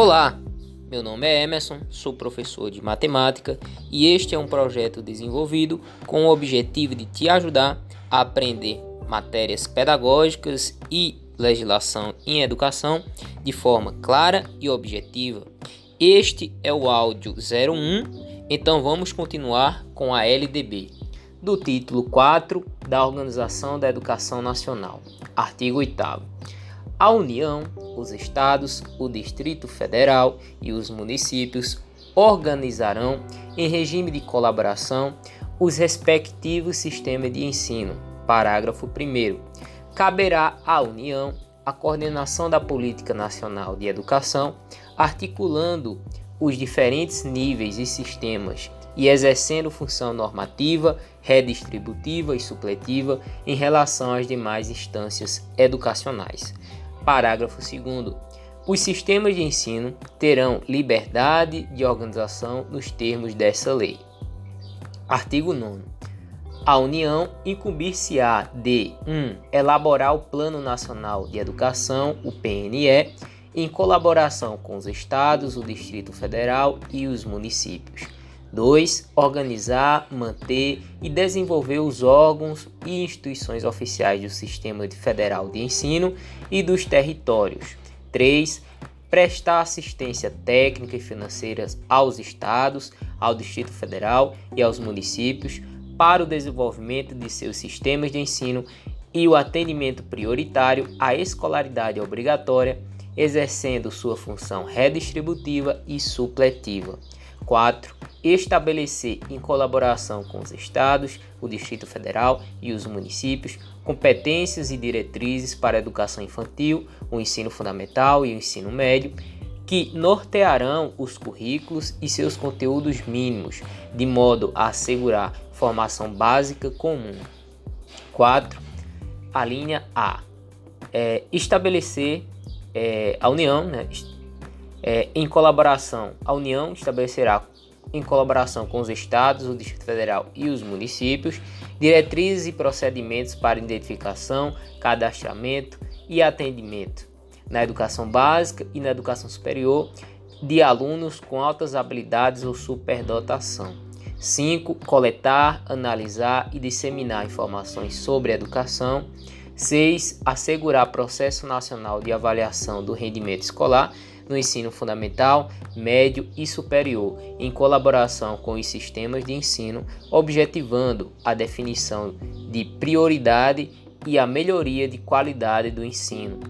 Olá, meu nome é Emerson, sou professor de matemática e este é um projeto desenvolvido com o objetivo de te ajudar a aprender matérias pedagógicas e legislação em educação de forma clara e objetiva. Este é o áudio 01, então vamos continuar com a LDB, do título 4 da Organização da Educação Nacional, artigo 8. A União, os estados, o Distrito Federal e os municípios organizarão, em regime de colaboração, os respectivos sistemas de ensino. Parágrafo 1. Caberá à União a coordenação da política nacional de educação, articulando os diferentes níveis e sistemas e exercendo função normativa, redistributiva e supletiva em relação às demais instâncias educacionais. Parágrafo 2. Os sistemas de ensino terão liberdade de organização nos termos dessa lei. Artigo 9. A União incumbir-se-á de 1. Um, elaborar o Plano Nacional de Educação, o PNE, em colaboração com os estados, o Distrito Federal e os municípios. 2. Organizar, manter e desenvolver os órgãos e instituições oficiais do Sistema Federal de Ensino e dos territórios. 3. Prestar assistência técnica e financeira aos estados, ao Distrito Federal e aos municípios para o desenvolvimento de seus sistemas de ensino e o atendimento prioritário à escolaridade obrigatória, exercendo sua função redistributiva e supletiva. 4. Estabelecer, em colaboração com os estados, o Distrito Federal e os municípios, competências e diretrizes para a educação infantil, o ensino fundamental e o ensino médio, que nortearão os currículos e seus conteúdos mínimos, de modo a assegurar formação básica comum. 4. A linha A. É, estabelecer é, a União, né, é, em colaboração, a União estabelecerá, em colaboração com os estados, o Distrito Federal e os municípios, diretrizes e procedimentos para identificação, cadastramento e atendimento na educação básica e na educação superior de alunos com altas habilidades ou superdotação. 5. Coletar, analisar e disseminar informações sobre educação. 6. Assegurar processo nacional de avaliação do rendimento escolar no ensino fundamental, médio e superior, em colaboração com os sistemas de ensino, objetivando a definição de prioridade e a melhoria de qualidade do ensino.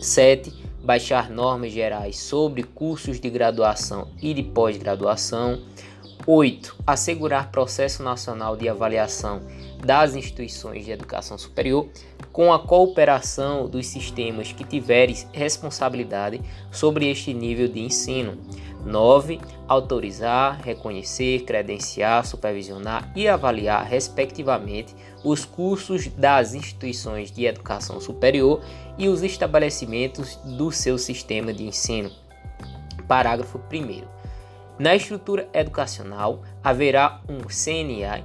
7. Baixar normas gerais sobre cursos de graduação e de pós-graduação. 8. Assegurar processo nacional de avaliação das instituições de educação superior com a cooperação dos sistemas que tiverem responsabilidade sobre este nível de ensino. 9. Autorizar, reconhecer, credenciar, supervisionar e avaliar, respectivamente, os cursos das instituições de educação superior e os estabelecimentos do seu sistema de ensino. Parágrafo 1. Na estrutura educacional haverá um CNA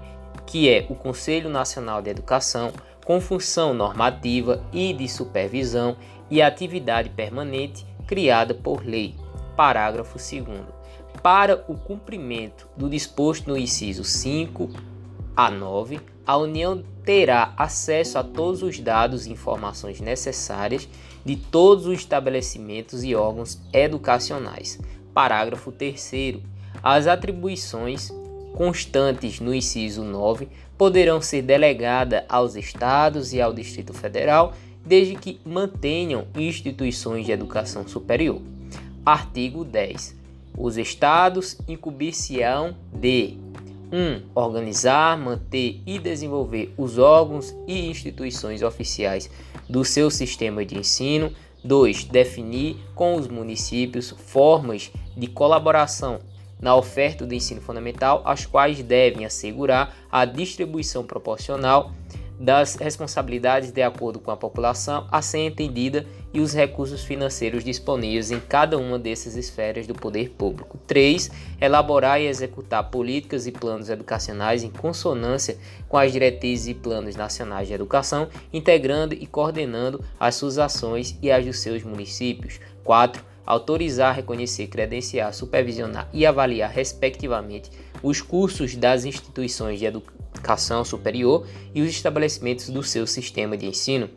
que é o Conselho Nacional de Educação, com função normativa e de supervisão e atividade permanente criada por lei. Parágrafo 2. Para o cumprimento do disposto no inciso 5 a 9, a União terá acesso a todos os dados e informações necessárias de todos os estabelecimentos e órgãos educacionais. Parágrafo 3. As atribuições constantes no inciso 9 poderão ser delegadas aos estados e ao Distrito Federal, desde que mantenham instituições de educação superior. Artigo 10. Os estados incumbir-se-ão de 1. Um, organizar, manter e desenvolver os órgãos e instituições oficiais do seu sistema de ensino. 2. Definir com os municípios formas de colaboração na oferta do ensino fundamental, as quais devem assegurar a distribuição proporcional das responsabilidades de acordo com a população a ser entendida e os recursos financeiros disponíveis em cada uma dessas esferas do poder público. 3. Elaborar e executar políticas e planos educacionais em consonância com as diretrizes e planos nacionais de educação, integrando e coordenando as suas ações e as dos seus municípios. 4 autorizar, reconhecer, credenciar, supervisionar e avaliar, respectivamente, os cursos das instituições de educação superior e os estabelecimentos do seu sistema de ensino.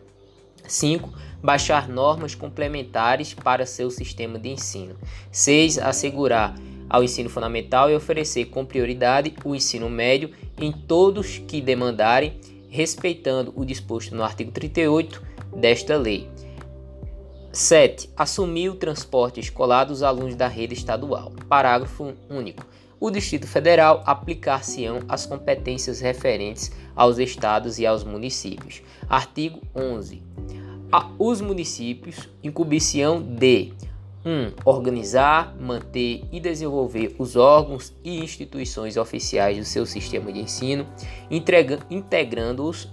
5. Baixar normas complementares para seu sistema de ensino. 6. Assegurar ao ensino fundamental e oferecer com prioridade o ensino médio em todos que demandarem, respeitando o disposto no artigo 38 desta lei. 7. Assumir o transporte escolar dos alunos da rede estadual. Parágrafo único. O Distrito Federal aplicar-se-ão as competências referentes aos estados e aos municípios. Artigo 11. os municípios incumbir-se-ão de 1. Um, organizar, manter e desenvolver os órgãos e instituições oficiais do seu sistema de ensino, integrando-os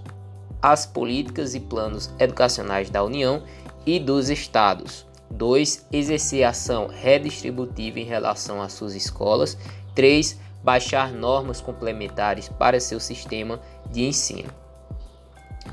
às políticas e planos educacionais da União e dos estados. 2. Exercer ação redistributiva em relação às suas escolas. 3. Baixar normas complementares para seu sistema de ensino.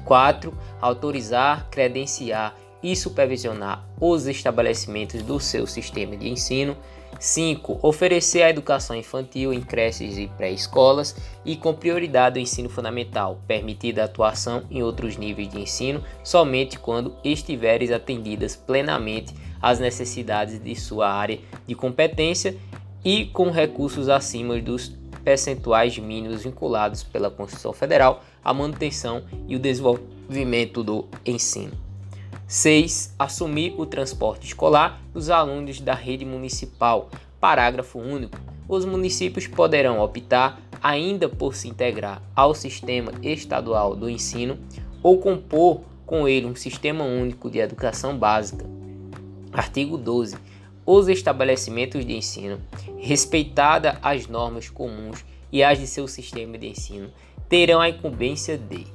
4. Autorizar, credenciar e supervisionar os estabelecimentos do seu sistema de ensino. 5. Oferecer a educação infantil em creches e pré-escolas e com prioridade o ensino fundamental, permitida a atuação em outros níveis de ensino somente quando estiveres atendidas plenamente às necessidades de sua área de competência e com recursos acima dos percentuais mínimos vinculados pela Constituição Federal à manutenção e o desenvolvimento do ensino. 6. Assumir o transporte escolar dos alunos da rede municipal. Parágrafo único. Os municípios poderão optar ainda por se integrar ao sistema estadual do ensino ou compor com ele um sistema único de educação básica. Artigo 12. Os estabelecimentos de ensino, respeitada as normas comuns e as de seu sistema de ensino, terão a incumbência de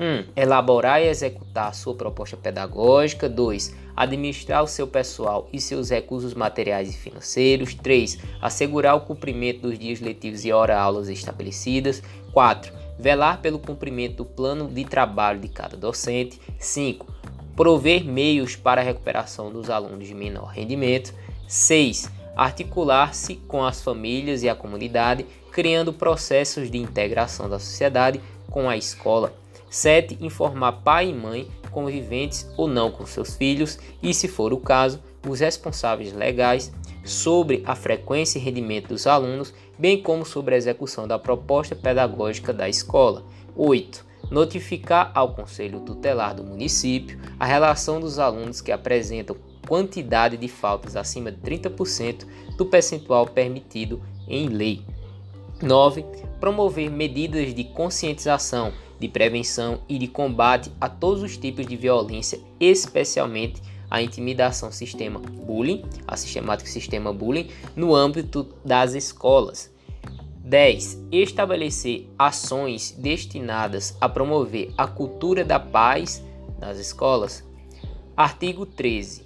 1. Um, elaborar e executar sua proposta pedagógica. 2. Administrar o seu pessoal e seus recursos materiais e financeiros. 3. Assegurar o cumprimento dos dias letivos e hora-aulas estabelecidas. 4. Velar pelo cumprimento do plano de trabalho de cada docente. 5. Prover meios para a recuperação dos alunos de menor rendimento. 6. Articular-se com as famílias e a comunidade, criando processos de integração da sociedade com a escola. 7. Informar pai e mãe, conviventes ou não com seus filhos, e, se for o caso, os responsáveis legais sobre a frequência e rendimento dos alunos, bem como sobre a execução da proposta pedagógica da escola. 8. Notificar ao Conselho Tutelar do município a relação dos alunos que apresentam quantidade de faltas acima de 30% do percentual permitido em lei. 9. Promover medidas de conscientização de prevenção e de combate a todos os tipos de violência, especialmente a intimidação sistema bullying, a sistemática sistema bullying, no âmbito das escolas. 10. Estabelecer ações destinadas a promover a cultura da paz nas escolas. Artigo 13.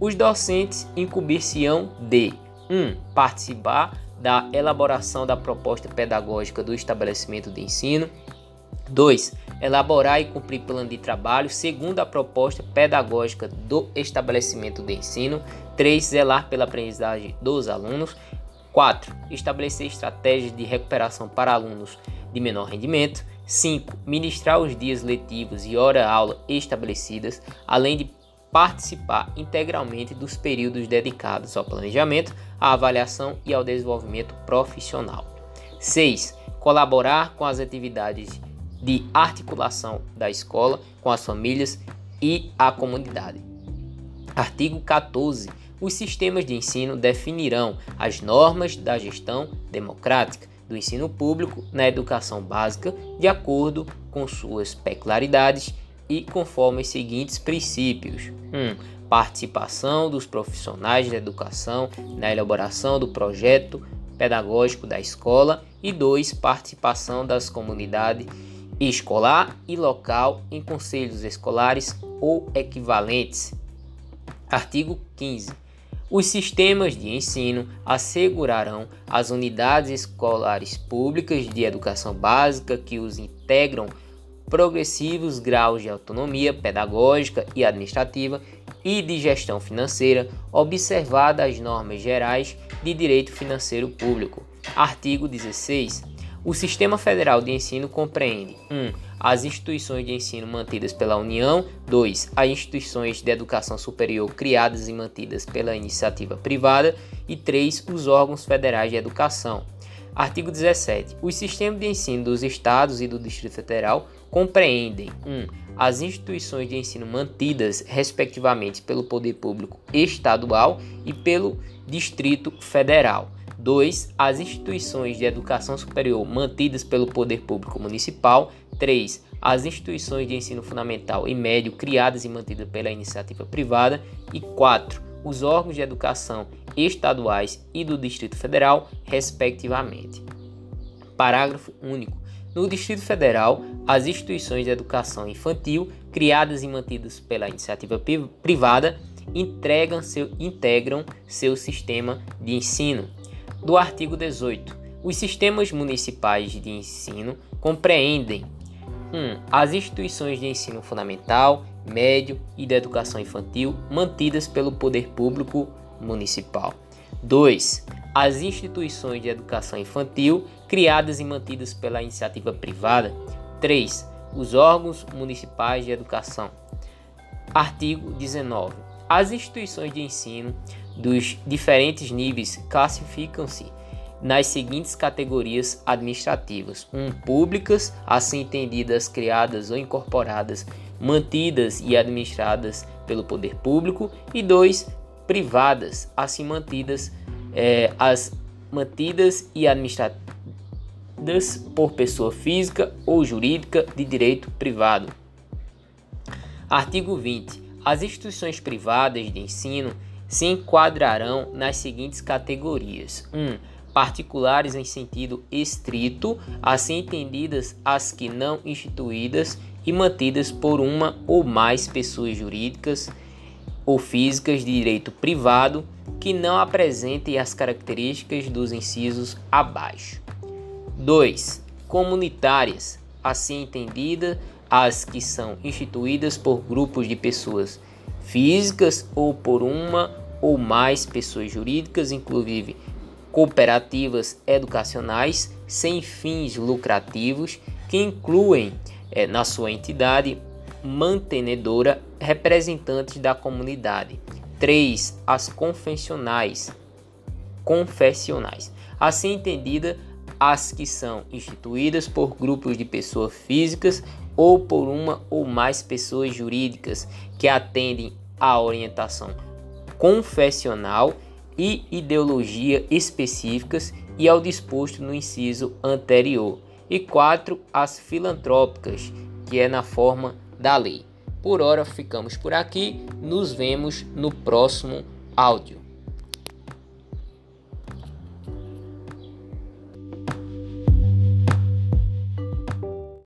Os docentes incumbir-se-ão de 1. Um, participar da elaboração da proposta pedagógica do estabelecimento de ensino. 2. Elaborar e cumprir plano de trabalho segundo a proposta pedagógica do estabelecimento de ensino. 3. Zelar pela aprendizagem dos alunos. 4. Estabelecer estratégias de recuperação para alunos de menor rendimento. 5. Ministrar os dias letivos e hora-aula estabelecidas, além de participar integralmente dos períodos dedicados ao planejamento, à avaliação e ao desenvolvimento profissional. 6. Colaborar com as atividades de articulação da escola com as famílias e a comunidade. Artigo 14. Os sistemas de ensino definirão as normas da gestão democrática do ensino público na educação básica de acordo com suas peculiaridades e conforme os seguintes princípios: 1. Um, participação dos profissionais da educação na elaboração do projeto pedagógico da escola e 2. Participação das comunidades escolar e local em conselhos escolares ou equivalentes. Artigo 15. Os sistemas de ensino assegurarão as unidades escolares públicas de educação básica que os integram progressivos graus de autonomia pedagógica e administrativa e de gestão financeira, observadas as normas gerais de direito financeiro público. Artigo 16. O Sistema Federal de Ensino compreende 1. Um, as instituições de ensino mantidas pela União, 2. As instituições de educação superior criadas e mantidas pela iniciativa privada e 3. Os órgãos federais de educação. Artigo 17. Os sistemas de ensino dos estados e do Distrito Federal compreendem 1. Um, as instituições de ensino mantidas, respectivamente, pelo poder público estadual e pelo Distrito Federal. 2. As instituições de educação superior mantidas pelo poder público municipal. 3. As instituições de ensino fundamental e médio criadas e mantidas pela iniciativa privada. E 4. Os órgãos de educação estaduais e do Distrito Federal, respectivamente. Parágrafo único. No Distrito Federal, as instituições de educação infantil criadas e mantidas pela iniciativa privada entregam seu, integram seu sistema de ensino do artigo 18. Os sistemas municipais de ensino compreendem 1. Um, as instituições de ensino fundamental, médio e de educação infantil mantidas pelo poder público municipal. 2. As instituições de educação infantil criadas e mantidas pela iniciativa privada. 3. Os órgãos municipais de educação. Artigo 19. As instituições de ensino dos diferentes níveis classificam-se nas seguintes categorias administrativas: 1. Um, públicas, assim entendidas, criadas ou incorporadas, mantidas e administradas pelo poder público, e 2. privadas, assim mantidas, é, as mantidas e administradas por pessoa física ou jurídica de direito privado. Artigo 20. As instituições privadas de ensino se enquadrarão nas seguintes categorias: 1. Um, particulares em sentido estrito, assim entendidas as que não instituídas e mantidas por uma ou mais pessoas jurídicas ou físicas de direito privado que não apresentem as características dos incisos abaixo. 2. Comunitárias, assim entendidas as que são instituídas por grupos de pessoas físicas ou por uma ou mais pessoas jurídicas, inclusive cooperativas educacionais sem fins lucrativos, que incluem é, na sua entidade mantenedora representantes da comunidade. 3. As confessionais. Confessionais. Assim entendida, as que são instituídas por grupos de pessoas físicas ou por uma ou mais pessoas jurídicas que atendem à orientação confessional e ideologia específicas e ao disposto no inciso anterior. E 4. As filantrópicas, que é na forma da lei. Por hora ficamos por aqui, nos vemos no próximo áudio.